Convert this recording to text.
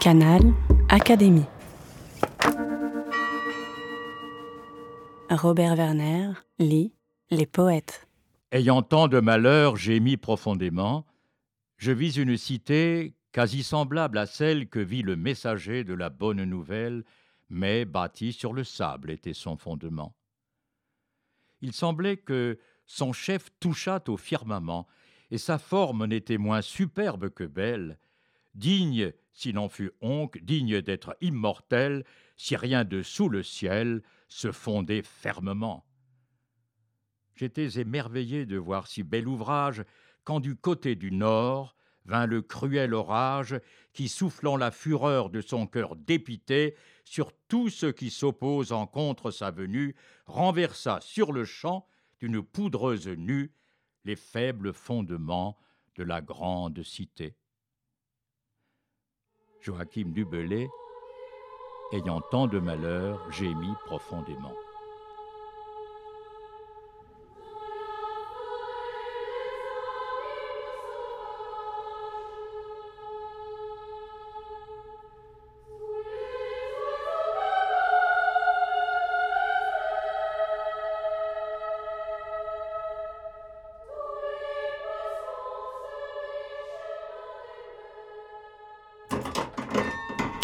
Canal Académie. Robert Werner lit Les poètes. Ayant tant de malheurs, gémis profondément. Je vis une cité quasi semblable à celle que vit le messager de la bonne nouvelle, mais bâtie sur le sable était son fondement. Il semblait que son chef touchât au firmament, et sa forme n'était moins superbe que belle, digne, s'il en fut oncle, digne d'être immortel, si rien de sous le ciel se fondait fermement. J'étais émerveillé de voir si bel ouvrage, quand du côté du nord vint le cruel orage, qui, soufflant la fureur de son cœur dépité, sur tout ce qui s'oppose en contre sa venue, renversa sur le champ d'une poudreuse nue les faibles fondements de la grande cité. Joachim Dubelé, ayant tant de malheurs, gémit profondément.